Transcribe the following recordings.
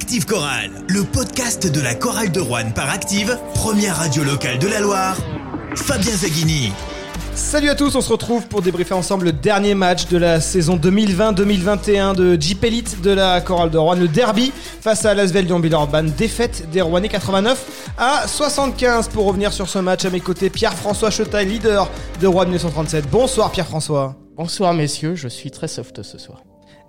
Active Chorale, le podcast de la chorale de Rouen par Active, première radio locale de la Loire. Fabien Zaghini. Salut à tous, on se retrouve pour débriefer ensemble le dernier match de la saison 2020-2021 de Jeep Elite de la chorale de Rouen, le derby face à Lasvel Lyon Urban, défaite des Rouennais 89 à 75 pour revenir sur ce match à mes côtés Pierre-François Chetaille, leader de Rouen 1937. Bonsoir Pierre-François. Bonsoir messieurs, je suis très soft ce soir.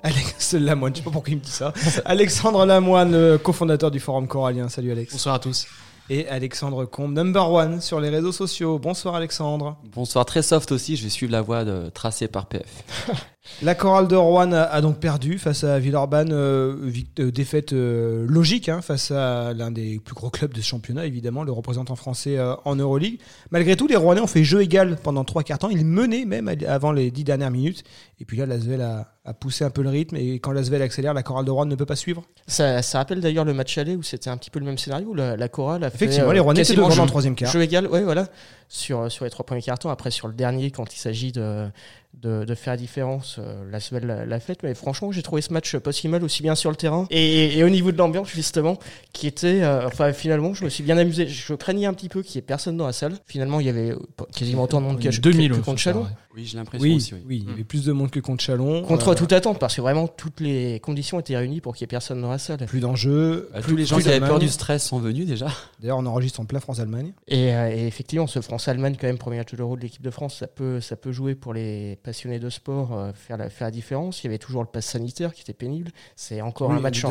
Alex Lamoine, je sais pas pourquoi il me dit ça. Alexandre Lamoine, le cofondateur du Forum Corallien. Salut Alex. Bonsoir à tous. Et Alexandre Combe, number one sur les réseaux sociaux. Bonsoir Alexandre. Bonsoir, très soft aussi. Je vais suivre la voie de, tracée par PF. La chorale de Rouen a, donc perdu face à Villeurbanne, euh, euh, défaite euh, logique hein, face à l'un des plus gros clubs de ce championnat, évidemment, le représentant français en Euroleague. Malgré tout, les Rouennais ont fait jeu égal pendant trois quarts temps. Ils menaient même avant les dix dernières minutes. Et puis là, Lasvel a, a poussé un peu le rythme. Et quand Lasvel accélère, la chorale de Rouen ne peut pas suivre. Ça, rappelle d'ailleurs le match aller où c'était un petit peu le même scénario. La, la chorale a fait. Effectivement, les Rouennais étaient devant en troisième quart. Jeu égal, ouais, voilà. Sur, sur les trois premiers cartons. Après, sur le dernier, quand il s'agit de de, faire la différence. Euh, la semaine l'a fait, mais franchement, j'ai trouvé ce match pas si mal, aussi bien sur le terrain et, au niveau de l'ambiance, justement, qui était. Euh, enfin, finalement, je me suis bien amusé. Je craignais un petit peu qu'il n'y ait personne dans la salle. Finalement, il y avait quasiment autant de monde que, 2000 que, contre Chalon. Oui, j'ai l'impression oui, aussi. Oui. il y avait plus de monde que contre Chalon. Contre euh, toute attente, parce que vraiment, toutes les conditions étaient réunies pour qu'il n'y ait personne dans la salle. Plus d'enjeux. Bah, tous les gens qui avaient peur du stress sont venus déjà. D'ailleurs, on enregistre en plein France-Allemagne. Et, effectivement, ce France-Allemagne, quand même, premier match de l'Euro de l'équipe de France, ça peut, ça peut jouer pour les passionnés de sport euh, faire, la, faire la différence. Il y avait toujours le pass sanitaire qui était pénible. C'est encore un match.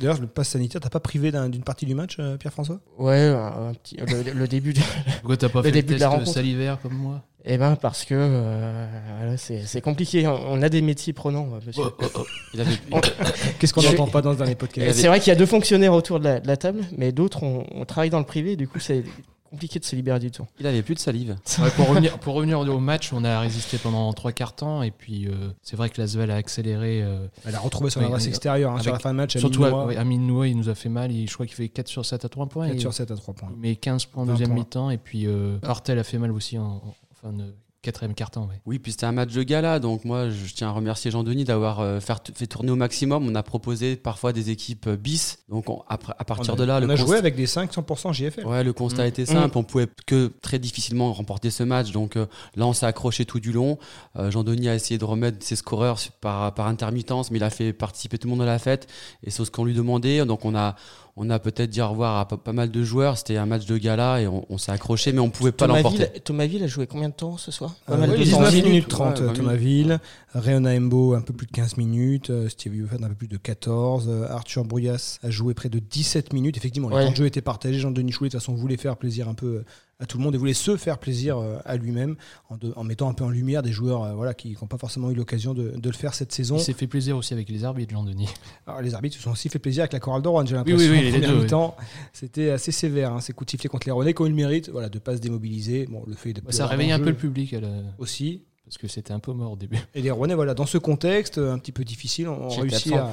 D'ailleurs, le pass sanitaire, t'as pas privé d'une partie du match, euh, Pierre-François? Ouais, un, petit, le, début. De, Pourquoi t'as pas fait le début test de la salivaire comme moi? Eh ben parce que euh, c'est compliqué. On a des métiers prenants, monsieur. Oh, oh, oh. Qu'est-ce qu'on n'entend pas dans ce dernier podcast C'est vrai qu'il y a deux fonctionnaires autour de la, table, mais d'autres on, travaille dans le privé. Du coup, c'est compliqué de se libérer du tout. Il avait plus de salive. pour, revenir, pour revenir au match, on a résisté pendant trois quarts temps et puis euh, c'est vrai que Lasvel a accéléré. Euh, elle a retrouvé son adresse extérieure hein, sur la fin de match. Surtout Amine Noua, il nous a fait mal. je crois qu'il fait 4 sur 7 à 3 points. 4 sur 7 à 3 points. Mais 15 points en deuxième mi-temps et puis euh, Hortel a fait mal aussi en, en fin de quatrième carton. Oui. oui, puis c'était un match de gala, donc moi je tiens à remercier Jean-Denis d'avoir euh, fait tourner au maximum. On a proposé parfois des équipes euh, bis, donc à, partir de là, on a joué avec des 5 100% JFL. Ouais, le constat mmh. était simple, mmh. on pouvait que très difficilement remporter ce match, donc euh, là on s'est accroché tout du long. Jean-Denis a essayé de remettre ses scoreurs par, par intermittence, mais il a fait participer tout le monde à la fête, et c'est ce qu'on lui demandait, donc on a on a peut-être dit au revoir à pas, mal de joueurs. C'était un match de gala et on, s'est accroché, mais on pouvait pas l'emporter. Thomas Ville a joué combien de temps ce soir? Euh, Pas 19 minutes 30, Thomas Ville. Réona Embo, un peu plus de 15 minutes. Euh, Stevie Buffett, un peu plus de 14. Euh, Arthur Brouillas a joué près de 17 minutes. Effectivement, les temps de jeu étaient partagés. Jean-Denis Choulet, de toute façon, voulait faire plaisir un peu à tout le monde et voulait se faire plaisir euh, à lui-même en, mettant un peu en lumière des joueurs euh, voilà, qui n'ont pas forcément eu l'occasion de, le faire cette saison. Il s'est fait plaisir aussi avec les arbitres, Jean-Denis. Les arbitres se sont aussi fait plaisir avec la chorale d'Oran, j'ai l'impression. Oui, oui, oui, temps c'était assez sévère. Hein, ces coups de sifflet contre les Ronais, quand ils le méritent, voilà, de ne pas se démobiliser. Bon, le fait de ça réveille un peu le public. Aussi parce que c'était un peu mort au début. Et les Rouennais, voilà, dans ce contexte un petit peu difficile, on, réussit à,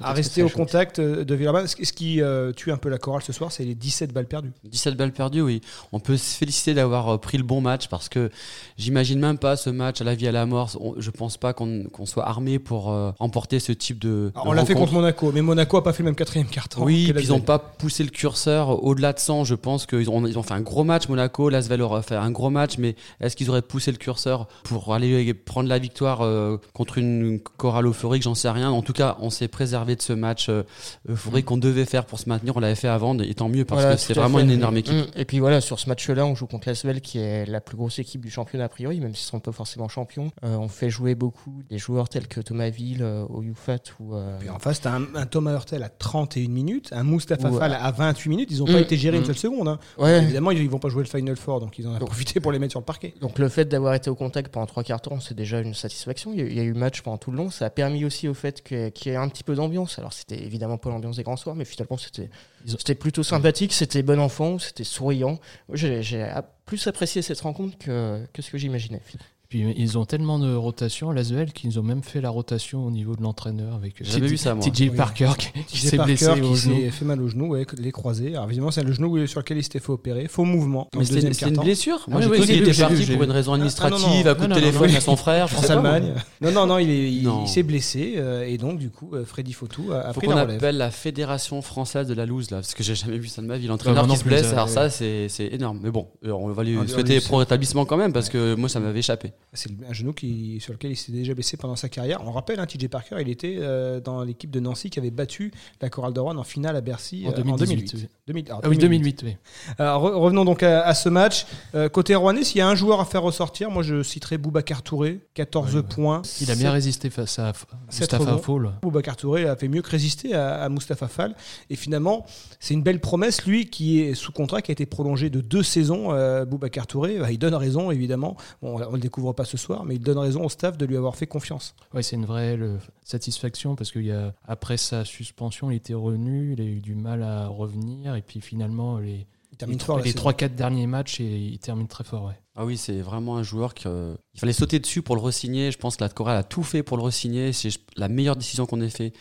à, rester au contact de Villeurbanne. Ce qui euh, tue un peu la chorale ce soir, c'est les 17 balles perdues. 17 balles perdues, oui. On peut se féliciter d'avoir euh, pris le bon match parce que j'imagine même pas ce match à la vie à la mort. Je pense pas qu'on soit armé pour euh, remporter ce type de. on l'a fait contre Monaco, mais Monaco a pas fait le même quatrième carton. Oui, ils n'ont pas poussé le curseur au-delà de 100. Je pense qu'ils ont, ils ont fait un gros match. Monaco, Lasvel aura fait un gros match, mais est-ce qu'ils auraient poussé le curseur pour aller prendre la victoire euh, contre une chorale euphorique, j'en sais rien. En tout cas, on s'est préservé de ce match euh, euphorique mm. qu'on devait faire pour se maintenir. On l'avait fait avant, et tant mieux parce que c'est vraiment une énorme équipe. Mm. Et puis voilà, sur ce match-là, on joue contre l'Asvel qui est la plus grosse équipe du championnat a priori, même s'ils sont pas forcément champions. Euh, on fait jouer beaucoup des joueurs tels que Thomas Ville, au Youfat ou. Puis en face, t'as un, un Thomas Hurtel à 31 minutes, un Mustafa Fall à 28 minutes. Ils n'ont pas mm. été gérés une seule seconde. Hein. Évidemment, ils, vont pas jouer le Final Four, donc ils en ont profité pour les mettre sur le parquet. Donc le fait d'avoir été au contact pendant trois quarts temps, c'est déjà une satisfaction. Il y a eu match pendant tout le long. Ça a permis aussi au fait qu'il y ait un petit peu d'ambiance. Alors, c'était évidemment pas l'ambiance des grands soirs, mais finalement, c'était, c'était plutôt sympathique. C'était bon enfant, c'était souriant. J'ai, plus apprécié cette rencontre que, que ce que j'imaginais. Puis ils ont tellement de rotation à l'Asvel qu'ils ont même fait la rotation au niveau de l'entraîneur avec euh, J'avais vu ça, moi. TJ. Parker qui, s'est Parker blessé au qui genou. s'est fait mal au genou, ouais, les croisés. Alors évidemment, c'est le genou sur lequel il s'était fait opérer. Faux mouvement. Mais c'était une blessure Moi, Ah j'ai cru qu'il était parti pour une raison Ah, administrative, à coup de téléphone à son frère. je France sais pas, moi. Allemagne. Non, non, non, il s'est blessé euh, et donc du coup, euh, Freddy Fautou a, pris la relève. appelle la Fédération française de la loose là, parce que j'ai jamais vu ça de ma vie. L'entraîneur moi qui non se plus, blesse, alors ça c'est énorme. Mais bon, on va lui on souhaiter pro rétablissement quand même, parce que moi ça m'avait échappé. C'est un genou qui, sur lequel il s'est déjà blessé pendant sa carrière. On rappelle, hein, TJ Parker, il était euh, dans l'équipe de Nancy qui avait battu la Chorale de Rouen en finale à Bercy En euh, 2018, oui. 2000 alors, Ah oui, 2008, oui. Alors, re- revenons donc à, à ce match. Euh, côté rouennais, s'il y a un joueur à faire ressortir, moi je citerai Boubacar Touré, 14 Ouais, ouais. points. Il a bien résisté face à rebonds. Fall. Boubacar Touré a fait mieux que résister à, à Mustapha Fall. Et finalement, c'est une belle promesse, lui, qui est sous contrat, qui a été prolongé de deux saisons. Euh, Boubacar Touré, bah, il donne raison, évidemment. Bon, on le découvre pas ce soir, mais il donne raison au staff de lui avoir fait confiance. Ouais, c'est une vraie le- satisfaction parce qu'il y a après sa suspension, il était revenu, il a eu du mal à revenir et puis finalement les les fort les saison. 3-4 derniers matchs et il termine très fort. Ouais. Ah oui, c'est vraiment un joueur qu'il fallait sauter dessus pour le re-signer. Je pense que la chorale a tout fait pour le re-signer. C'est la meilleure décision qu'on ait fait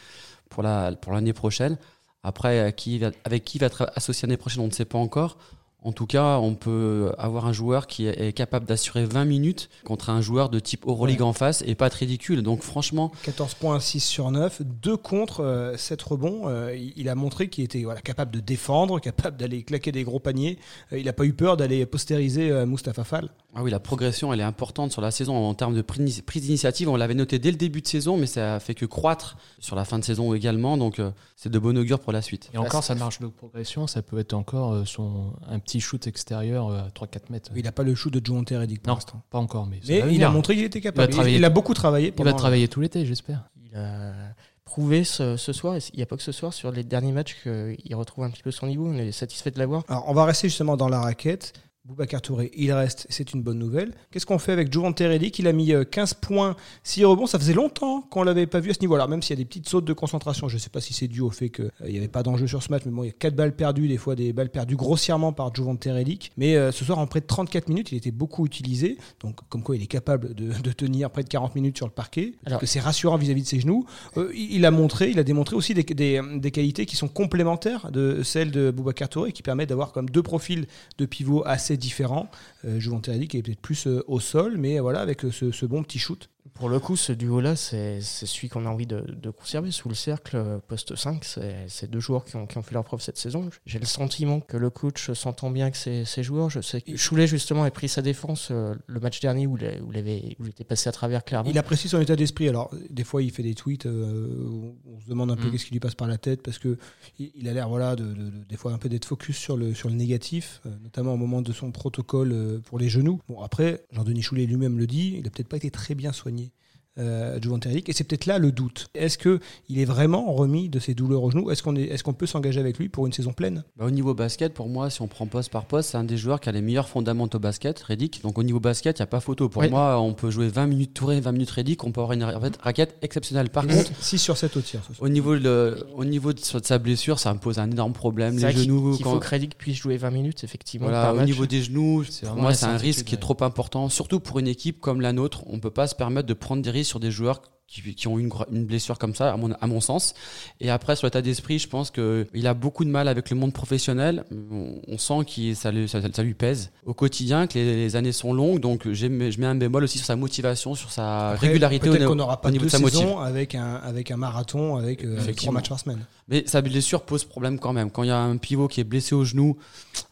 pour la pour l'année prochaine. Après, qui avec qui il va être associé l'année prochaine, on ne sait pas encore. En tout cas, on peut avoir un joueur qui est capable d'assurer 20 minutes contre un joueur de type Euroleague Ouais. en face et pas être ridicule. Donc franchement, 14 points, 6 sur 9, 2 contre, euh, 7 rebonds. Euh, il, a montré qu'il était voilà, capable de défendre, capable d'aller claquer des gros paniers. Euh, il n'a pas eu peur d'aller postériser euh, Mustapha Fall. Ah oui, la progression, elle est importante sur la saison en termes de prise d'initiative. On l'avait noté dès le début de saison, mais ça a fait que croître sur la fin de saison également. Donc, euh, c'est de bon augure pour la suite. Et encore, sa marge de progression, ça peut être encore euh, son, un petit shoot extérieur euh, à 3-4 mètres. Il n'a pas le shoot de Joe Reddick pour Non, l'instant. pas encore, mais, il a montré qu'il était capable. Il, a beaucoup travaillé. Il va travailler tout l'été, j'espère. Il a prouvé ce, ce soir, et il n'y a pas que ce soir, sur les derniers matchs qu'il retrouve un petit peu son niveau. On est satisfait de l'avoir. Alors, on va rester justement dans la raquette. Boubacar Touré, il reste, c'est une bonne nouvelle. Qu'est-ce qu'on fait avec Jovante Reddick Il a mis euh, 15 points, 6 rebonds. Ça faisait longtemps qu'on l'avait pas vu à ce niveau. Alors même s'il y a des petites sautes de concentration, je ne sais pas si c'est dû au fait qu'il n'y avait pas d'enjeu sur ce match, mais bon, il y a 4 balles perdues, des fois des balles perdues grossièrement par Jovante Reddick. Mais euh, ce soir, en près de 34 minutes, il était beaucoup utilisé. Donc comme quoi il est capable de, de tenir près de 40 minutes sur le parquet. Alors- que c'est rassurant vis-à-vis de ses genoux. Euh, il il a montré, il a démontré aussi des, des- des qualités qui sont complémentaires de celles de Boubacar Touré, qui permettent d'avoir comme deux profils de pivot assez différents. Euh, Jovan Teredi qui est peut-être plus euh, au sol, mais voilà, avec euh, ce bon petit shoot. Pour le coup, ce duo-là, c'est celui qu'on a envie de, de conserver sous le cercle, euh, poste 5. C'est deux joueurs qui ont, qui ont fait leur preuve cette saison. J'ai le sentiment que le coach s'entend bien avec ses, ses joueurs. Je sais que Choulet, justement, a pris sa défense euh, le match dernier où il, a- où il avait, où il était passé à travers Clermont. Il apprécie son état d'esprit. Alors, des fois, il fait des tweets, euh, où on se demande un peu Mm. qu'est-ce qui lui passe par la tête, parce que il a l'air, voilà, de, de- de- des fois un peu d'être focus sur le, sur le négatif, notamment au moment de son protocole pour les genoux. Bon, après, Jean-Denis Choulet lui-même le dit, il a peut-être pas été très bien soigné. Euh, Jovan et c'est peut-être là le doute. Est-ce que il est vraiment remis de ses douleurs au genou? Est-ce qu'on est, est-ce qu'on peut s'engager avec lui pour une saison pleine? Bah, au niveau basket, pour moi, si on prend poste par poste, c'est un des joueurs qui a les meilleurs fondamentaux basket, Reddick. Donc au niveau basket, il n'y a pas photo. Pour Oui. moi, on peut jouer 20 minutes Touré, 20 minutes Reddick, on peut avoir une ra- raquette exceptionnelle. Par contre, 6 sur 7 au tir. au niveau, de, au niveau de, sa blessure, ça me pose un énorme problème. Les qu'il- genoux, qu'il quand- faut que Reddick puisse jouer 20 minutes, effectivement, Voilà, par au match. niveau des genoux, C'est pour moi, c'est un risque qui est trop important, surtout pour une équipe comme la nôtre. On peut pas se permettre de prendre des risques sur des joueurs qui, qui ont une, blessure comme ça, à mon, à mon sens. Et après, sur l'état d'esprit, je pense qu'il a beaucoup de mal avec le monde professionnel. On, on sent que ça, lui- ça, ça lui pèse au quotidien, que les, les années sont longues. Donc, je mets un bémol aussi sur sa motivation, sur sa Après, régularité au, pas au niveau de sa motive. saisons avec un, avec un marathon, avec euh, trois matchs par semaine. Mais sa blessure pose problème quand même. Quand il y a un pivot qui est blessé au genou,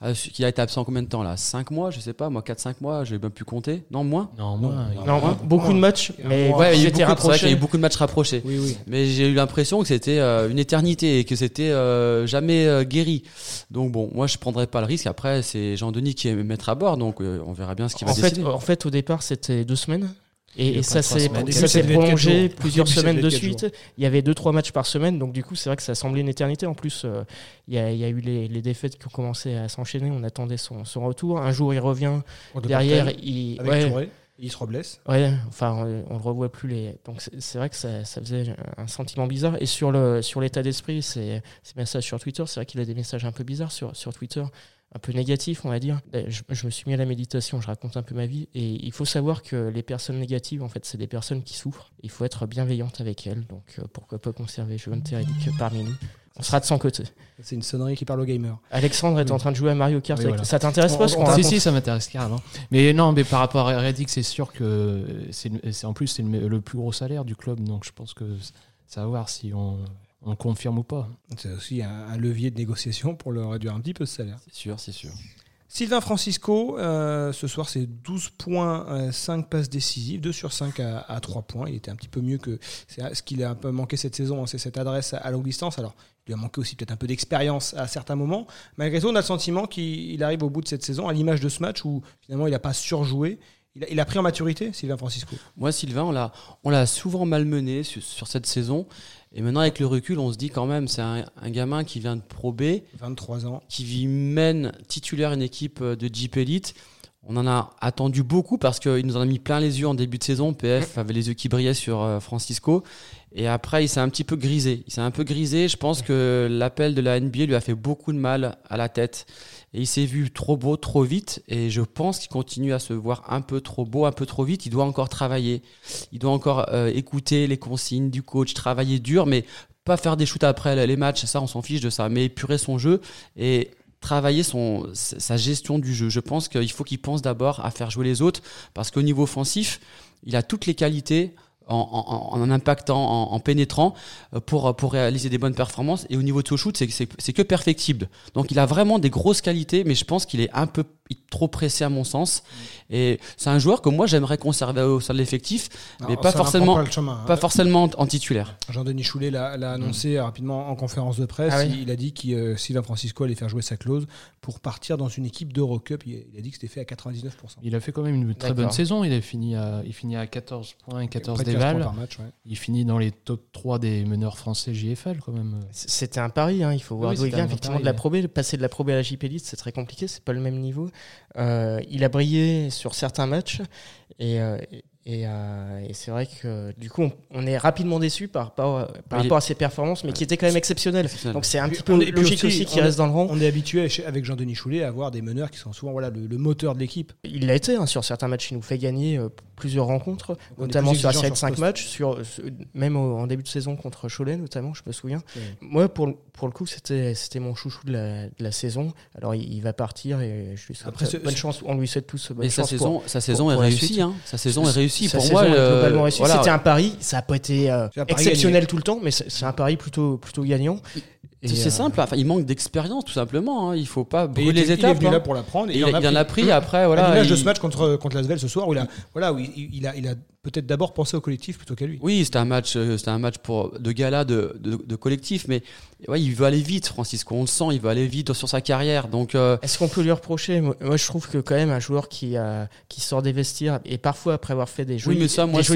euh, qui a été absent combien de temps là? 5 mois, je sais pas, moi 4-5 mois, j'ai même pu compter. Non, moins? Non, moins. Non, Ouais. beaucoup de matchs, mais. Ouais, il y a eu c'était beaucoup, vrai y a eu beaucoup de matchs rapprochés. Oui, oui. Mais j'ai eu l'impression que c'était euh, une éternité et que c'était euh, jamais euh, guéri. Donc bon, moi je prendrais pas le risque. Après, c'est Jean-Denis qui est maître à bord, donc euh, on verra bien ce qu'il va En fait, décider. en fait, au départ, c'était deux semaines. Et, et ça s'est prolongé plusieurs semaines de suite. Il y avait deux trois matchs par semaine, donc du coup c'est vrai que ça semblait une éternité. En plus, euh, il y, a, il y a eu les, les défaites qui ont commencé à s'enchaîner. On attendait son, son retour. Un jour il revient Contre derrière, il avec ouais, Touré, il se reblesse. ouais, enfin euh, on le revoit plus les. Donc c'est vrai que ça, ça faisait un sentiment bizarre. Et sur le sur l'état d'esprit, c'est ça sur Twitter. C'est vrai qu'il a des messages un peu bizarres sur sur Twitter. Un peu négatif, on va dire. Je, je, me suis mis à la méditation, je raconte un peu ma vie. Et il faut savoir que les personnes négatives, en fait, c'est des personnes qui souffrent. Il faut être bienveillante avec elles. Donc, euh, pourquoi pas conserver Johan Teredic parmi nous on sera de son côté. C'est une sonnerie qui parle aux gamers. Alexandre est en train de jouer à Mario Kart. Ça t'intéresse pas ce qu'on Si, si, ça m'intéresse carrément. Mais non, mais par rapport à Reddick, c'est sûr que c'est en plus c'est le, plus gros salaire du club. Donc je pense que ça va voir si on, on confirme ou pas. C'est aussi un, levier de négociation pour le réduire un petit peu ce salaire. C'est sûr, c'est sûr. Sylvain Francisco, euh, ce soir c'est 12 points, 5 euh, passes décisives, 2 sur 5 à, 3 points. Il était un petit peu mieux que ce qu'il a un peu manqué cette saison, hein, c'est cette adresse à longue distance. Alors il lui a manqué aussi peut-être un peu d'expérience à certains moments. Malgré tout, on a le sentiment qu'il arrive au bout de cette saison, à l'image de ce match où finalement il n'a pas surjoué. Il a, pris en maturité, Sylvain Francisco? Moi, Sylvain, on l'a souvent malmené sur, sur, cette saison. Et maintenant, avec le recul, on se dit quand même, c'est un, gamin qui vient de Pro B. 23 ans. Qui mène titulaire une équipe de Jeep Elite. On en a attendu beaucoup parce qu'il nous en a mis plein les yeux en début de saison. PF avait les yeux qui brillaient sur euh, Francisco. Et après, il s'est un petit peu grisé. Il s'est un peu grisé. Je pense que l'appel de la NBA lui a fait beaucoup de mal à la tête. Et il s'est vu trop beau, trop vite. Et je pense qu'il continue à se voir un peu trop beau, un peu trop vite. Il doit encore travailler. Il doit encore euh, écouter les consignes du coach, travailler dur, mais pas faire des shoots après les matchs. Ça, on s'en fiche de ça. Mais épurer son jeu et travailler son, sa gestion du jeu. Je pense qu'il faut qu'il pense d'abord à faire jouer les autres parce qu'au niveau offensif, il a toutes les qualités en, impactant, en, pénétrant euh, pour, pour réaliser des bonnes performances. Et au niveau de ce shoot, c'est que perfectible. Donc il a vraiment des grosses qualités, mais je pense qu'il est un peu trop pressé à mon sens. Et c'est un joueur que moi j'aimerais conserver au sein de l'effectif, mais pas forcément, pas, hein. forcément en titulaire. Jean-Denis Choulet l'a annoncé rapidement en conférence de presse. Ah il, a dit que euh, Sylvain Francisco allait faire jouer sa clause pour partir dans une équipe d'Eurocup. Il, il a dit que c'était fait à 99%. Il a fait quand même une très bonne saison. Il a fini à, il finit à 14 points et 14 déval. Il finit dans les top 3 des meneurs français JFL quand même. C'était un pari, hein. il faut voir oui, effectivement de la probée, passer de la probée à la JP c'est très compliqué, c'est pas le même niveau. Euh, il a brillé sur certains matchs et, euh, euh, et, c'est vrai que du coup, on, est rapidement déçu par, par, rapport à ses performances, mais qui étaient quand même exceptionnelles. Donc c'est un petit peu logique aussi, qu'il reste dans le rang. On est habitué avec Jean-Denis Choulet à avoir des meneurs qui sont souvent voilà, le, moteur de l'équipe. Il l'a été hein, sur certains matchs, il nous fait gagner plusieurs rencontres, notamment sur la série de 5 matchs, sur, même en début de saison contre Cholet, notamment, je me souviens. Moi, pour, pour le coup, c'était mon chouchou de la, de la, saison. Alors il, va partir et je lui souhaite Après, bonne chance. On lui souhaite tous bonne Mais chance. Sa saison, sa saison est réussie. Hein. Sa saison est réussie pour moi, C'était un pari, ça n'a pas été euh, exceptionnel tout le temps, mais c'est un pari plutôt, plutôt gagnant. C'est euh, simple, enfin, il manque d'expérience tout simplement. Hein. Il faut pas brûler les étapes. Il est là hein. pour l'apprendre. il, en a pris après. Voilà, à l'image de ce match contre, contre Lasvel ce soir, où il a, voilà, où il, a, il a peut-être d'abord pensé au collectif plutôt qu'à lui. Oui, c'était un match, c'était un match pour de gala de, de, de collectif, mais ouais, il veut aller vite, Francisco. On le sent, il veut aller vite sur sa carrière. Donc, euh, est-ce qu'on peut lui reprocher? Moi, je trouve que quand même un joueur qui qui sort des vestiaires et parfois après avoir fait des jolies,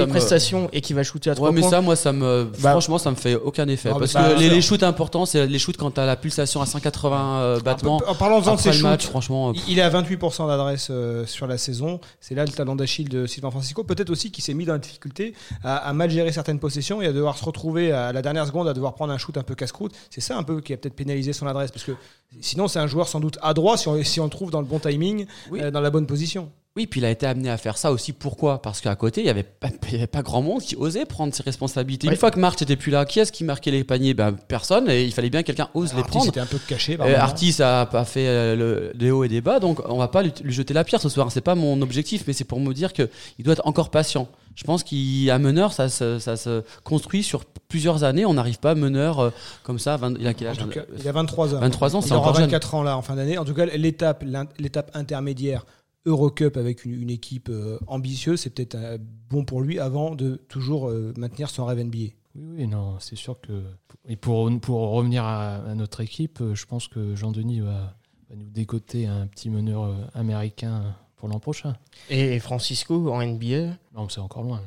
prestations et qui va shooter à trois ouais, mais ça, moi, ça me, bah, franchement, ça me fait aucun effet parce que les, les, shoots importants, c'est les shoots quand t'as la pulsation à 180 euh, battements. En parlant de ces shoots, franchement, euh, il est à 28% d'adresse sur la saison. C'est là le talent d'Achille de Sylvain Francisco. Peut-être aussi qu'il s'est mis dans la difficulté à, à, mal gérer certaines possessions et à devoir se retrouver à la dernière seconde à devoir prendre un shoot un peu casse-croûte. C'est ça un peu qui a peut-être pénaliser son adresse parce que sinon c'est un joueur sans doute adroit si on, si on le trouve dans le bon timing, euh, dans la bonne position. Oui, puis il a été amené à faire ça aussi. Pourquoi? Parce qu'à côté, il n'y avait, pas, avait pas grand monde qui osait prendre ses responsabilités. Une fois que March n'était plus là, qui est-ce qui marquait les paniers? Ben, Personne. Et il fallait bien que quelqu'un ose les prendre. C'était un peu caché. Euh, Artis a pas fait euh, le, les hauts et des bas, donc on va pas lui, jeter la pierre ce soir. C'est pas mon objectif, mais c'est pour me dire qu'il doit être encore patient. Je pense qu'à meneur, ça, ça, se construit sur plusieurs années. On n'arrive pas à meneur euh, comme ça. il a quel âge Il a 23 ans. 23 ans, c'est encore 24 ans là en fin d'année. En tout cas, l'étape, l'étape intermédiaire Eurocup avec une, équipe euh, ambitieuse, c'est peut-être euh, bon pour lui avant de toujours euh, maintenir son rêve NBA. Oui, oui, non, c'est sûr que. Et pour, pour revenir à, notre équipe, je pense que Jean-Denis va, nous décoter un petit meneur américain pour l'an prochain. Et Francisco en NBA Non, c'est encore loin.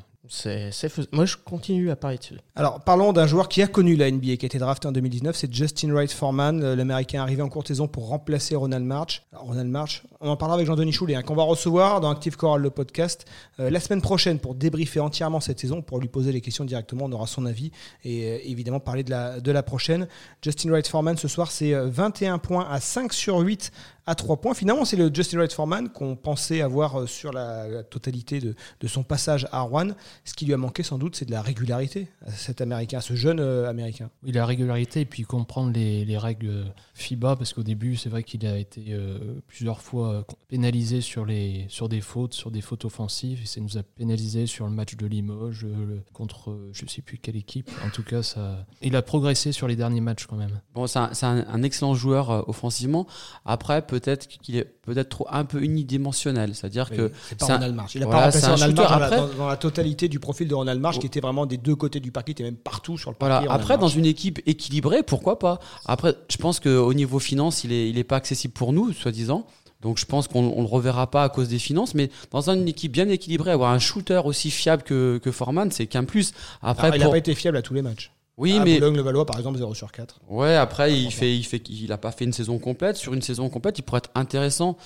Moi, je continue à parier dessus. Alors, parlons d'un joueur qui a connu la NBA, qui a été drafté en 2019, c'est Justin Wright Foreman, euh, l'américain arrivé en courte saison pour remplacer Ronald March. Ronald March, on en parlera avec Jean-Denis Choulet, hein, qu'on va recevoir dans Active Choral, le podcast, euh, la semaine prochaine pour débriefer entièrement cette saison, pour lui poser les questions directement, on aura son avis et euh, évidemment parler de la, de la prochaine. Justin Wright Foreman, ce soir, c'est euh, 21 points à 5 sur 8 à 3 points. Finalement, c'est le Justin Wright Foreman qu'on pensait avoir euh, sur la, la totalité de, de son passage à Rouen. Ce qui lui a manqué sans doute, c'est de la régularité à cet Américain, à ce jeune euh, Américain. Oui, la régularité et puis comprendre les, les règles FIBA parce qu'au début c'est vrai qu'il a été euh, plusieurs fois pénalisé sur, les, sur des fautes, sur des fautes offensives et ça nous a pénalisé sur le match de Limoges euh, le- contre euh, je sais plus quelle équipe. En tout cas, ça, il a progressé sur les derniers matchs quand même. Bon, c'est un, c'est un- un excellent joueur euh, offensivement. Après, peut-être qu'il est peut-être trop un peu unidimensionnel. C'est-à-dire que c'est pas Ronald March. Il n'a voilà, pas remplacé Après- dans- dans la totalité du profil de Ronald March, qui était vraiment des deux côtés du parquet, était même partout sur le Voilà. parquet. Ronald Après, dans une équipe équilibrée, pourquoi pas? Après, je pense qu'au niveau finance, il est, il est pas accessible pour nous, soi-disant. Donc, je pense qu'on on le reverra pas à cause des finances. Mais dans une équipe bien équilibrée, avoir un shooter aussi fiable que, que Foreman, c'est qu'un plus. Après, Alors, il n'a pour- pas été fiable à tous les matchs. Oui, à mais Boulogne-le-Valois, par exemple, 0 sur 4. ouais, après, il fait, il fait, il a pas fait une saison complète. Sur une saison complète, il pourrait être intéressant.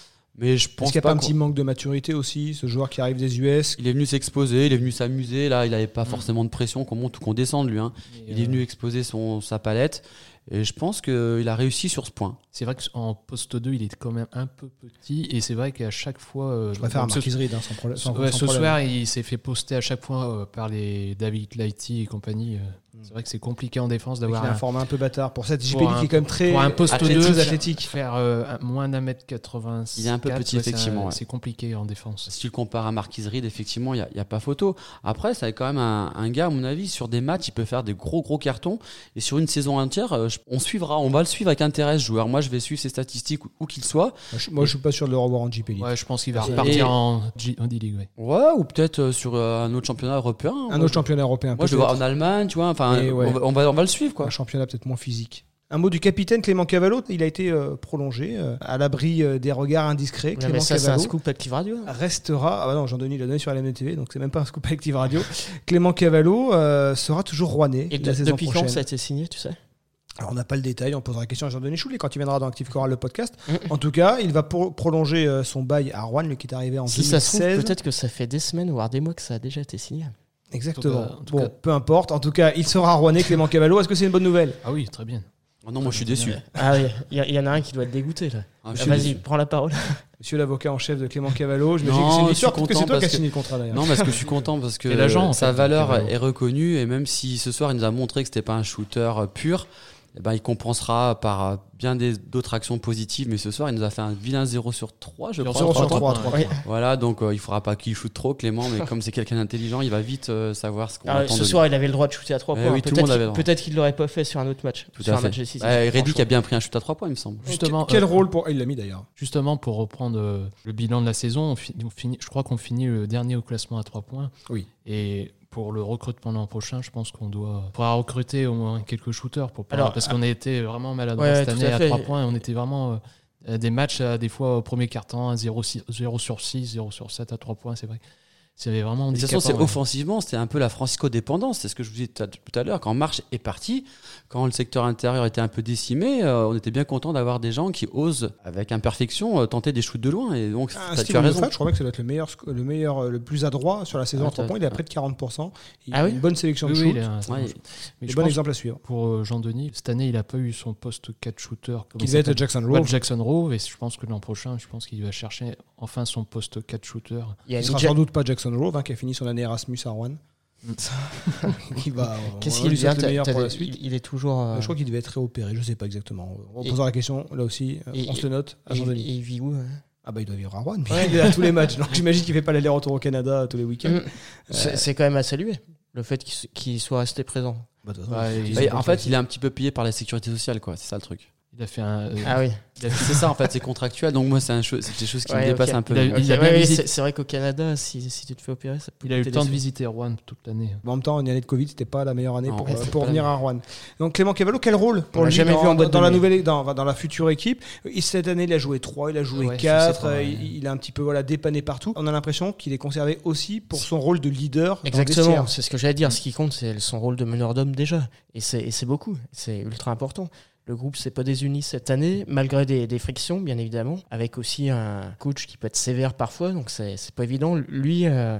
Mais je Est-ce pense qu'il n'y a pas un petit manque de maturité aussi, ce joueur qui arrive des US Il est venu s'exposer, il est venu s'amuser. Là, il n'avait pas Mm. forcément de pression qu'on monte ou qu'on descende, lui. hein. Il est venu exposer son, sa palette. Et je pense qu'il a réussi sur ce point. C'est vrai qu'en poste 2, il est quand même un peu petit et c'est vrai qu'à chaque fois. euh, Je préfère ce- Marquis Reed, hein, sans problème. sans- Ouais, sans ce problème. soir, il s'est fait poster à chaque fois euh, par les David Lighty et compagnie. euh. C'est vrai que c'est compliqué en défense Il d'avoir a un un, format un peu bâtard. Pour cette JP Pour qui est quand même très, pour un poste très, 2, très athlétique. faire euh, un- moins d'un mètre 80. Il est un peu petit, effectivement, ouais. C'est compliqué en défense. Si tu le compares à Marquis Reed, effectivement, il n'y a, il y a pas photo. Après, c'est quand même un, un gars, à mon avis, sur des matchs, il peut faire des gros, gros cartons. Et sur une saison entière, euh, je- on suivra, on va le suivre avec intérêt, ce joueur. Moi, je vais suivre ses statistiques où, où qu'il soit. Moi, je- Moi, je suis pas sûr de le revoir en JP League. Ouais, je pense qu'il va Et- repartir en, G- en D-League. ouais. Ouais, ou peut-être euh, sur euh, un autre championnat européen. Un Moi, autre je- championnat européen. Moi, je le vois en Allemagne, tu vois. Enfin, ouais. on, va, on, va, on va le suivre, quoi. Un championnat peut-être moins physique. Un mot du capitaine Clément Cavallo. Il a été euh, prolongé euh, à l'abri euh, des regards indiscrets. Clément mais ça, c'est un Cavallo scoop Active Radio. restera. Ah bah non, Jean-Denis l'a donné sur la MTV, donc c'est même pas un scoop Active Radio. Clément Cavallo euh, sera toujours rouennais Et la saison depuis quand prochaine. ça a été signé, tu sais? Alors on n'a pas le détail, on posera la question à Jean-Denis Choulet quand il viendra dans Active Choral le podcast. Mhm. En tout cas, il va pro- prolonger euh, son bail à Rouen, lui qui est arrivé en Si ça se trouve, 2016. peut-être que ça fait des semaines, voire des mois que ça a déjà été signé. Exactement. En tout cas- en tout bon, cas- peu importe. En tout cas, il sera rouennais, Clément Cavallo. Est-ce que c'est une bonne nouvelle? Ah oui, très bien. Oh non, moi, je suis déçu. Ah oui, il y, en a un qui doit être dégoûté là. Ah, Ah, Vas-y, prends la parole. Monsieur l'avocat en chef de Clément Cavallo, je suis histoire, peut-être que c'est content toi qui as signé le contrat d'ailleurs. Non, parce que je suis content parce que Et l'agent, en sa fait, valeur est reconnue et même si ce soir il nous a montré que c'était pas un shooter pur, eh ben, il compensera par euh, bien d'autres actions positives. Mais ce soir, il nous a fait un vilain 0 sur 3, je Zéro crois. 0 sur trois 3, points, 3 ouais. points. Voilà, donc euh, il faudra pas qu'il shoot trop, Clément, mais comme c'est quelqu'un d'intelligent, il va vite euh, savoir ce qu'on Ah, attend ce de lui. soir, il avait le droit de shooter à 3 Eh points. oui, tout le Peut-être monde avait qu'il- le droit. peut-être qu'il l'aurait pas fait sur un autre match. Tout sur à un fait. match décisif. Ouais, Reddick a bien pris un shoot à 3 points, il me semble. Justement, Quel euh, rôle pour. Il l'a mis d'ailleurs. Justement, pour reprendre le bilan de la saison, on fi- on finit, je crois qu'on finit le dernier au classement à 3 points. Oui. Et pour le recrutement l'an prochain, je pense qu'on doit faudra recruter au moins quelques shooters pour pas- Alors, parce qu'on a été vraiment maladroit Ouais, cette année à à, fait. 3 points. On était vraiment euh, des matchs des fois au premier carton 0, 0 sur 6, 0 sur 7 à 3 points, c'est vrai. C'est vraiment De toute façon, c'est ouais. offensivement, c'était un peu la Francisco-dépendance. C'est ce que je vous disais tout à- l'heure. Quand Marche est parti, quand le secteur intérieur était un peu décimé, euh, on était bien content d'avoir des gens qui osent, avec imperfection, euh, tenter des shoots de loin. Et donc, Ah, tu as raison. Je crois que ça doit être le meilleur, le meilleur, euh, le plus adroit sur la saison Ah, à 3 t'as- points. Il est à près de 40%. Il Ah a oui une bonne sélection Oui, de oui, shoot. il a un- Ouais. Mais Des je bons pense exemples à suivre. pour Jean-Denis, cette année, il n'a pas eu son poste 4 shooter. Qui il devait être. Jackson Rove. Jackson Rove, et je pense que l'an prochain, je pense qu'il va chercher enfin son poste 4 shooter. Il une sera sans doute pas Jackson Rove, hein, qui a fini son année Erasmus à Rouen. va. Qu'est-ce qu'il vient le meilleur pour la suite. il, il est toujours. euh, Je crois qu'il devait être réopéré, je sais pas exactement. On posera la question là aussi. euh, et- on se le note à et- il vit où hein? Ah bah il doit vivre à Rouen, puis il est à tous les matchs. Donc j'imagine qu'il fait pas l'aller-retour au Canada tous les week-ends. Mm. C'est c'est quand même à saluer, le fait qu'il qu'il soit resté présent. Bah, Ouais, Ouais, en fait, il est un petit peu payé par la sécurité sociale, quoi. C'est ça le truc. Il a fait un. euh, Ah oui. fait- C'est ça en fait, c'est contractuel. Donc moi, c'est un cho- des choses qui Ouais, me dépassent un peu. Il a- Ok, il a ouais, bien ouais, visité- c'est vrai qu'au Canada, si, si tu te fais opérer, ça peut Il a eu le temps de visiter Rouen toute l'année. En même temps, une année de Covid, c'était pas la meilleure année Non, pour, ouais, euh, pour venir à Rouen. Donc Clément Cavallo, quel rôle pour lui jamais dans, vu en dans la nouvelle, dans, dans la future équipe? Et Cette année, il a joué 3, il a joué Ouais, je 4, sais pas, ouais. il, il a un petit peu voilà, dépanné partout. On a l'impression qu'il est conservé aussi pour son rôle de leader. Exactement, c'est ce que j'allais dire. Ce qui compte, c'est son rôle de meneur d'homme déjà. Et c'est beaucoup, c'est ultra important. Le groupe s'est pas désuni cette année, malgré des, des frictions, bien évidemment, avec aussi un coach qui peut être sévère parfois, donc c'est pas évident. Lui, euh,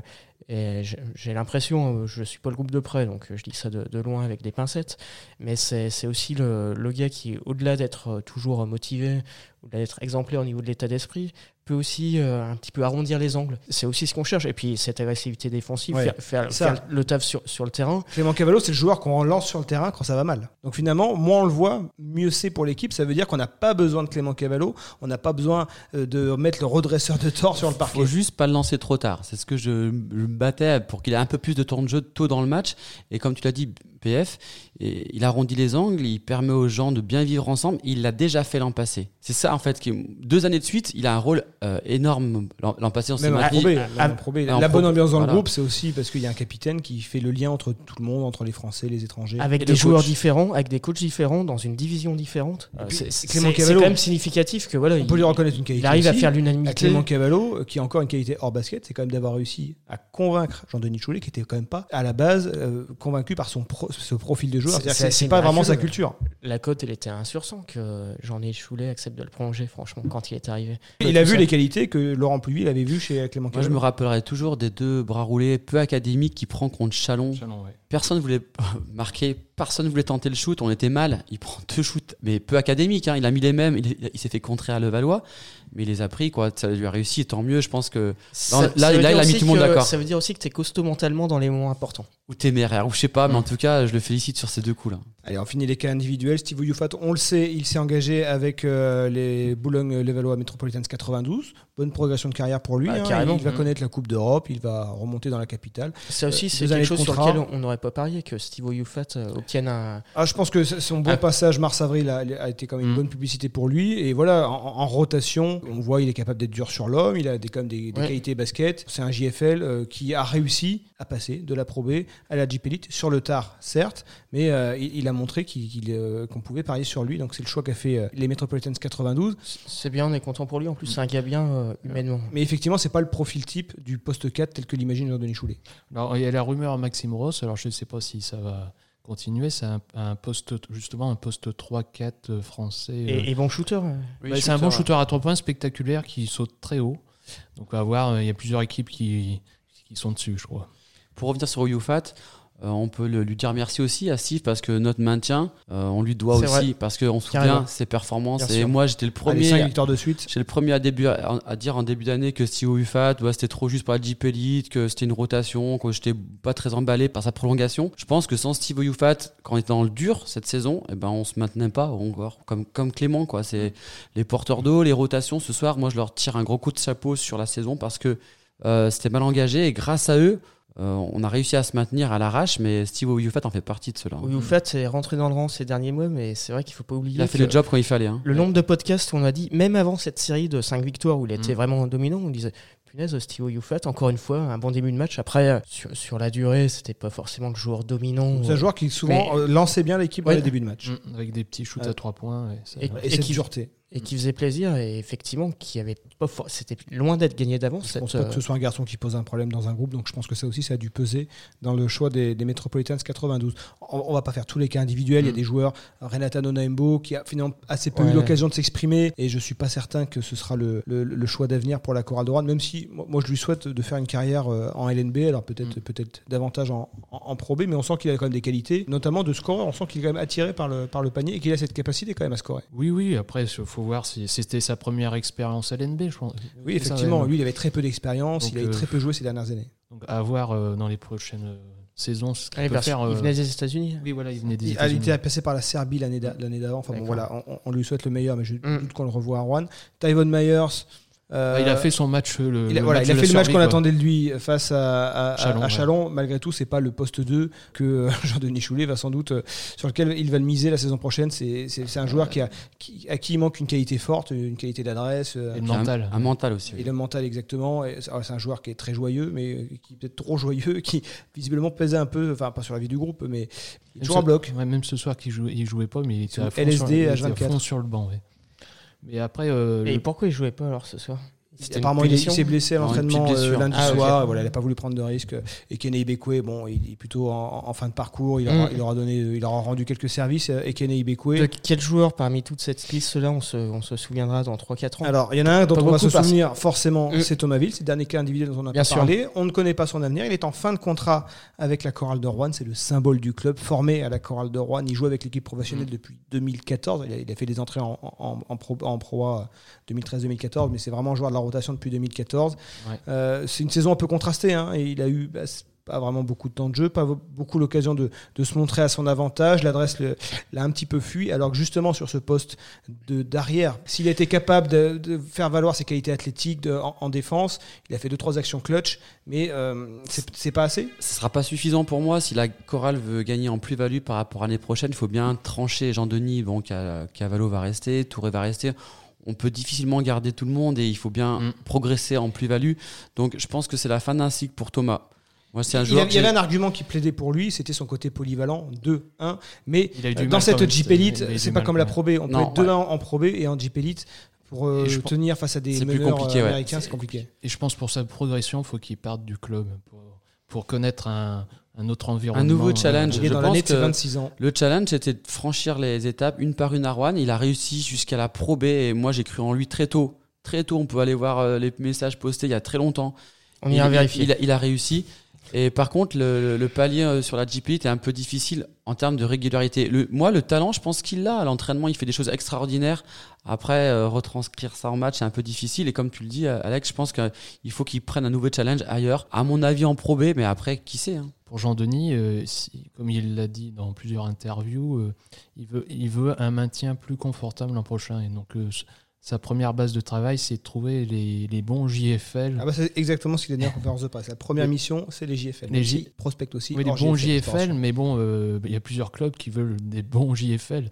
j'ai l'impression, je suis pas le groupe de près, donc je dis ça de, loin avec des pincettes, mais c'est aussi le, le gars qui, au-delà d'être toujours motivé, au-delà d'être exemplaire au niveau de l'état d'esprit, peut aussi euh, un petit peu arrondir les angles. C'est aussi ce qu'on cherche. Et puis cette agressivité défensive, Ouais, faire, faire- ça. faire le taf sur, sur le terrain. Clément Cavallo, c'est le joueur qu'on lance sur le terrain quand ça va mal. Donc finalement, moins on le voit, mieux c'est pour l'équipe. Ça veut dire qu'on n'a pas besoin de Clément Cavallo, on n'a pas besoin euh, de mettre le redresseur de tort sur le parquet. Faut juste pas le lancer trop tard. C'est ce que je, je me battais pour qu'il ait un peu plus de temps de jeu tôt dans le match. Et comme tu l'as dit, PF, et il arrondit les angles, il permet aux gens de bien vivre ensemble. Il l'a déjà fait l'an passé. C'est ça en fait. Qui, deux années de suite, il a un rôle euh, énorme. L'an passé, on s'est maintenu. La bonne ambiance dans voilà. le groupe, c'est aussi parce qu'il y a un capitaine qui fait le lien entre tout le monde, entre les Français, les étrangers. Avec et des joueurs coach. différents, avec des coachs différents, dans une division différente. Euh, c'est quand même significatif que voilà, On il, peut lui reconnaître une qualité. il arrive à aussi. faire À l'unanimité. Clément Cavallo, qui a encore une qualité hors basket, c'est quand même d'avoir réussi à convaincre Jean-Denis Choulet, qui était quand même pas à la base euh, convaincu par son pro- ce profil de joueur. C'est- pas vraiment sa culture. La cote, elle était à 1 sur 100 que Jean-Né Choulet accepte de le prolonger, franchement, quand il est arrivé. Il a vu les qualités que Laurent Pluy il avait vu chez Clément Moi, je me rappellerai toujours des deux bras roulés peu académiques qui prend contre Chalon. Chalon, ouais. Personne voulait marquer, personne voulait tenter le shoot. On était mal. Il prend deux shoots, mais peu académiques. hein. Il a mis les mêmes. Il, il s'est fait contrer à Levallois, mais il les a pris. Quoi. Ça lui a réussi. Tant mieux. Je pense que Ça- là, ça il a mis tout le monde d'accord. Ça veut dire aussi que tu es costaud mentalement dans les moments importants. ou téméraire, ou je sais pas. Mais Mm. en tout cas, je le félicite sur ces deux coups là. Allez, on finit les cas individuels. Steve Youfat, on le sait, il s'est engagé avec euh, les Boulogne-Levallois Metropolitans 92. Bonne progression de carrière pour lui. Ah, hein. Il va Mhm. connaître la Coupe d'Europe, il va remonter dans la capitale. Ça aussi, Euh, c'est quelque chose sur lequel on n'aurait pas parié, que Steve Youfat euh, obtienne un, Ah, je pense que son bon Ah. passage mars-avril a, a été quand même une Mm. bonne publicité pour lui. Et voilà, en, en rotation, on voit il est capable d'être dur sur l'homme, il a des, quand même des, des Ouais. qualités basket. C'est un JFL euh, qui a réussi à passer de la Pro B à la Jeep Elite, sur le tard, certes, mais euh, il, il a montré qu'il- qu'il, euh, qu'on pouvait parier sur lui. Donc c'est le choix qu'a fait euh, les Metropolitans 92. C'est bien, on est content pour lui. En plus, c'est un gars bien euh, humainement. Mais effectivement, c'est pas le profil type du poste 4 tel que l'imagine Jean-Denis Choulet. Alors, il y a la rumeur Maxime Ross, alors je ne sais pas si ça va continuer, c'est un, un poste, justement un poste 3-4 euh, français. euh, Et, et bon shooter. c'est un bon shooter à 3 points spectaculaire qui saute très haut. Donc on va voir, euh, il y a plusieurs équipes qui, qui sont dessus, je crois. Pour revenir sur Youfat, euh, on peut le- lui dire merci aussi à Steve parce que notre maintien, euh, on lui doit aussi vrai. parce qu'on se Carrément. souvient ses performances. Bien et sûr. moi, j'étais le premier. 5 victoires de suite. J'étais le premier à, début, à, à dire en début d'année que Steve Ufat, ouais, c'était trop juste pour la Jeep Elite, que c'était une rotation, que j'étais pas très emballé par sa prolongation. Je pense que sans Steve Ufat, quand on était dans le dur cette saison, eh ben on se maintenait pas encore. Comme, comme Clément, quoi. C'est les porteurs d'eau, les rotations. Ce soir, moi, je leur tire un gros coup de chapeau sur la saison parce que euh, c'était mal engagé et grâce à eux, on a réussi à se maintenir à l'arrache, mais Steve Ufat en fait partie de cela. Youfat est rentré dans le rang ces derniers mois, mais c'est vrai qu'il faut pas oublier. Il a fait le job quand il fallait. Hein. Le nombre de podcasts où on a dit, même avant cette série de 5 victoires où il était Mm. vraiment dominant, on disait punaise, Steve Youfat, encore une fois, un bon début de match. Après, euh, sur, sur la durée, c'était pas forcément le joueur dominant. C'est un joueur qui souvent Mais- euh, lançait bien l'équipe Ouais. les débuts de match. Mm, Avec des petits shoots Ouais. à 3 points. ouais, ça- Et- Et, qui-. Et qui faisait plaisir et effectivement qui avait pas for- c'était loin d'être gagné d'avance Je pense pas que ce soit un garçon qui pose un problème dans un groupe, donc je pense que ça aussi, ça a dû peser dans le choix des, des Metropolitans 92. On, on va pas faire tous les cas individuels, il y a Mm. des joueurs, Renata Nonaimbo, qui a finalement assez peu Ouais. eu l'occasion de s'exprimer, et je suis pas certain que ce sera le, le- le choix d'avenir pour la Chorale de Rouen, même si moi, moi, je lui souhaite de faire une carrière euh, en LNB, alors peut-être Mm. peut-être davantage en, en, en Pro B, mais on sent qu'il a quand même des qualités, notamment de scoreur, on sent qu'il est quand même attiré par le, par le panier et qu'il a cette capacité quand même à scorer. Oui, oui, après, il faut voir si c'était sa première expérience LNB, je pense. Oui, ça, effectivement, lui, il avait très peu d'expérience, il avait euh, très peu joué ces dernières années. Donc à voir euh, dans les prochaines euh, saisons ce peut parce faire. euh, venait des États-Unis Oui, voilà, il venait des Il, ah, il États-Unis. était passé par la Serbie l'année d'a- l'année d'avant. Enfin bon, voilà, on, on lui souhaite le meilleur, mais je Mm. doute qu'on le revoit à Rouen. Tyvon Myers, Euh, il a fait son match. Le, il a, le voilà, match il a fait le match qu'on attendait de lui face à, Chalon, à ouais. Chalon. Malgré tout, c'est pas le poste 2 que euh, Jean-Denis Choulet va sans doute euh, sur lequel il va le miser la saison prochaine. C'est un joueur qui a, qui- à qui il manque une qualité forte, une qualité d'adresse. Et le Puis un- mental. Un, mental aussi. oui. Et le mental exactement. C'est un joueur qui est très joyeux, mais qui est peut-être trop joyeux, qui visiblement pesait un peu, enfin pas sur la vie du groupe, mais toujours en bloc. ouais, même ce soir, il jouait, il jouait pas, mais il était à fond, LSD sur, il était à H24. fond sur le banc. Mais après, euh, Et le- pourquoi il jouait pas alors ce soir? Apparemment, il, s'est blessé à l'entraînement euh, lundi Ah, soir. Voilà, il n'a pas voulu prendre de risque. Et Kenny Ibekwe, bon, il est plutôt en, en fin de parcours. Il aura, Mm. il aura donné, il aura rendu quelques services. Et Kenny Ibekwe. De quel joueur parmi toute cette liste-là on se, on se souviendra dans 3-4 ans? Alors, il y en a un dont on va se parce- souvenir forcément, Mm. c'est Thomasville. C'est le dernier cas individuel dont on a Bien sûr. parlé. On ne connaît pas son avenir. Il est en fin de contrat avec la Chorale de Rouen. C'est le symbole du club, formé à la Chorale de Rouen. Il joue avec l'équipe professionnelle Mm. depuis 2014. Il a, il a fait des entrées en, en, en pro, en Pro A 2013-2014, mais c'est vraiment un joueur de la rotation depuis 2014. Ouais. Euh, c'est une saison un peu contrastée. hein, et il a eu bah, pas vraiment beaucoup de temps de jeu, pas beaucoup l'occasion de, de se montrer à son avantage. L'adresse l'a un petit peu fui, alors que justement sur ce poste d'arrière, s'il était capable de, de faire valoir ses qualités athlétiques de- en, en défense, il a fait deux trois actions clutch, mais euh, c'est pas assez. Ce sera pas suffisant pour moi. Si la chorale veut gagner en plus-value par rapport à l'année prochaine, il faut bien trancher. Jean-Denis, bon, Ca- Cavallo va rester, Touré va rester. On peut difficilement garder tout le monde et il faut bien Mm. progresser en plus-value. Donc je pense que c'est la fin d'un cycle pour Thomas. Moi, un Il, joueur. avait- il y avait un argument qui plaidait pour lui, c'était son côté polyvalent 2-1, mais il a eu du mal dans cette Jeep Elite, c'est pas mal comme la. Pro B. On Non, peut être 2-1 en Pro B et en Jeep Elite pour euh, je tenir face à des C'est plus meneurs compliqué, euh, ouais. américains, c'est compliqué. Et je pense pour sa progression, il faut qu'il parte du club pour, pour connaître un, un autre environnement. nouveau euh, challenge. Je dans pense que- 26 ans. Le challenge, c'était de franchir les étapes une par une à Rouen. Il a réussi jusqu'à la Pro B et moi, j'ai cru en lui très tôt. Très tôt, on peut aller voir euh, les messages postés il y a très longtemps. On ira il- vérifier. Il a réussi. Et par contre, le, palier euh, sur la GP était un peu difficile en termes de régularité. Moi, le talent, je pense qu'il l'a. L'entraînement, il fait des choses extraordinaires. Après, euh, retranscrire ça en match, c'est un peu difficile. Et comme tu le dis, euh, Alex, je pense qu'il faut qu'il prenne un nouveau challenge ailleurs. À mon avis, en Pro B, mais après, qui sait hein. Pour Jean-Denis, comme il l'a dit dans plusieurs interviews, il, veut, il veut un maintien plus confortable l'an prochain. Et donc, sa première base de travail, c'est de trouver les, les bons JFL. Ah bah, c'est exactement ce qu'il a dit en conférence de presse. La première mission, c'est les JFL. les J- prospect aussi. oui, les bons JFL, JFL, mais bon, euh, il y a plusieurs clubs qui veulent des bons JFL.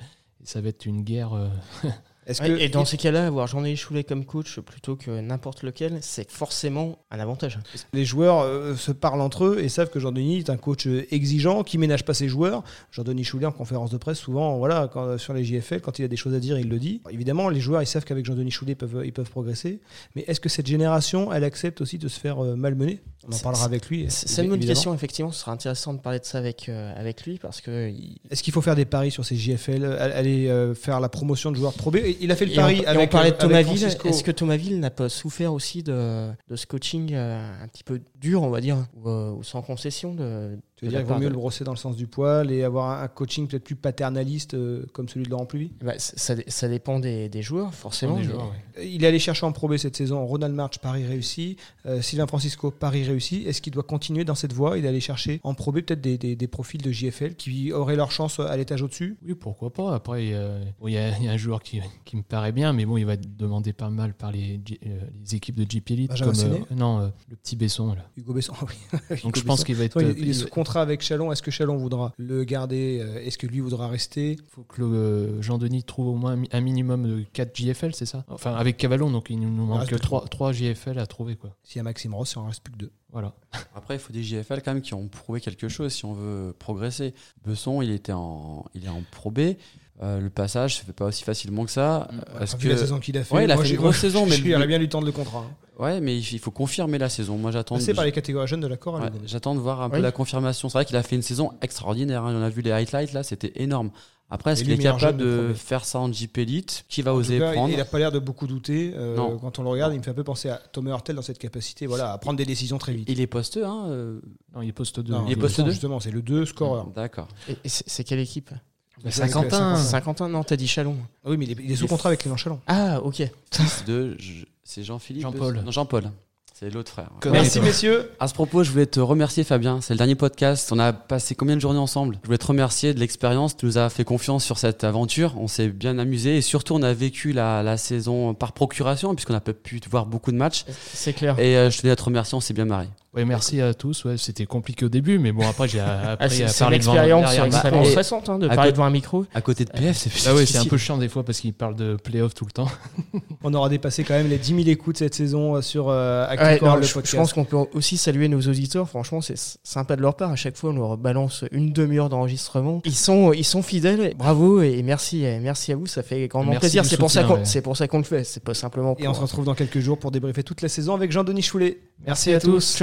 Et ça va être une guerre. euh, Est-ce Ouais, que et dans ces cas-là, avoir Jean-Denis Choulet comme coach plutôt que n'importe lequel, c'est forcément un avantage. les joueurs euh, se parlent entre eux et savent que Jean-Denis est un coach euh, exigeant qui ménage pas ses joueurs? Jean-Denis Choulet en conférence de presse, souvent, voilà, quand, sur les JFL, quand il a des choses à dire, il le dit. Évidemment, les joueurs, ils savent qu'avec Jean-Denis Choulet, ils peuvent, ils peuvent progresser. Mais est-ce que cette génération, elle accepte aussi de se faire euh, malmener? On en parlera avec lui. C'est une bonne question, effectivement. Ce sera intéressant de parler de ça avec, euh, avec lui parce que. il- Est-ce qu'il faut faire des paris sur ces JFL, aller faire la promotion de joueurs Pro Il a fait le pari on, avec, on parlait de euh. Francisco. Est-ce que Thomasville n'a pas souffert aussi de, de ce coaching euh, un petit peu dur, on va dire, ou, euh, ou sans concession de, Tu veux dire qu'il vaut mieux de- le brosser dans le sens du poil et avoir un- coaching peut-être plus paternaliste euh, comme celui de Laurent Pluvy? Bah, ça, ça dépend des, des joueurs, forcément. des mais- joueurs, ouais. Il est allé chercher en Pro B cette saison Ronald March, Paris réussi. Euh, Sylvain Francisco, Paris réussi. Est-ce qu'il doit continuer dans cette voie Il est allé chercher en Pro B peut-être des, des- des profils de JFL qui auraient leur chance à l'étage au-dessus? Oui, pourquoi pas. Après, il y a, bon, il y a- il y a un joueur qui, qui me paraît bien, mais bon, il va être demandé pas mal par les, euh, les équipes de GP Elite. Benjamin comme, euh, Non, euh, le petit Besson. Là. Hugo Besson, oui. Donc Hugo je pense qu'il va être. Attends, euh, il, il est il- sous contrat avec Chalon. Est-ce que Chalon voudra le garder Euh, Est-ce que lui voudra rester? Faut que le, euh, Jean-Denis trouve au moins un mi- un minimum de 4 JFL, c'est ça? Enfin, avec Cavallon, donc il nous manque plus 3, 3 JFL à trouver. Quoi. S'il y a Maxime Ross, il en reste plus que deux. Voilà. Après, il faut des JFL quand même qui ont prouvé quelque chose si on veut progresser. Besson, il était en, il est en Pro B. Euh, le passage se fait pas aussi facilement que ça. Euh, Est-ce Vu que la saison qu'il a fait, Ouais, il a moi, fait une grosse saison, mais il le- aurait bien lui tendre le contrat. hein. ouais, mais il faut confirmer la saison. Moi, j'attends. Passé par les catégories jeunes de l'accord. Ouais, J'attends de voir un peu la confirmation. C'est vrai qu'il a fait une saison extraordinaire. hein. On a vu les highlights là, c'était énorme. Après, est-ce qu'il est capable de de faire ça en Jeep Elite? Qui va En oser cas, prendre? Il n'a pas l'air de beaucoup douter. euh, Non. Quand on le regarde, il me fait un peu penser à Thomas Hurtel dans cette capacité voilà, à prendre des décisions très vite. Il est posteux, hein euh, Non, il est poste 2. Non, il est poste sens, deux Justement, c'est le 2 scoreur. D'accord. Et, c'est c'est quelle équipe? Saint-Quentin. Saint-Quentin. Saint-Quentin Non, t'as dit Chalon. Ah Oui, mais il est, il est sous contrat avec Clément Chalon. Ah, ok. Fils de. je- C'est Jean-Philippe Jean-Paul. Non, Jean-Paul. C'est l'autre frère. Merci messieurs. À ce propos, je voulais te remercier Fabien. C'est le dernier podcast. On a passé combien de journées ensemble? Je voulais te remercier de l'expérience. Tu nous as fait confiance sur cette aventure. On s'est bien amusé et surtout on a vécu la, la saison par procuration puisqu'on n'a pas pu voir beaucoup de matchs. C'est clair. Et euh, je tenais à te remercier. On s'est bien marré. Merci à tous. Ouais, c'était compliqué au début, mais bon, après, j'ai Ah, appris c'est à c'est une parler devant expérience micro. et- stressante hein, de parler devant un micro. À côté de PF, c'est Ah ouais, c'est un peu chiant des fois parce qu'il parle de playoff tout le temps. On aura dépassé quand même les 10 000 écoutes cette saison euh, sur euh, Ouais, Choral, non, le je, podcast. je pense qu'on peut aussi saluer nos auditeurs. Franchement, c'est sympa de leur part. À chaque fois, on leur balance une demi-heure d'enregistrement. Ils sont, ils sont fidèles. Bravo et merci, et merci à vous. Ça fait grandement Merci plaisir. C'est pour ça qu'on, ouais. c'est pour ça qu'on le fait. C'est pas simplement pour. Et on se retrouve dans quelques jours pour débriefer toute la saison avec Jean-Denis Choulet. Merci à tous.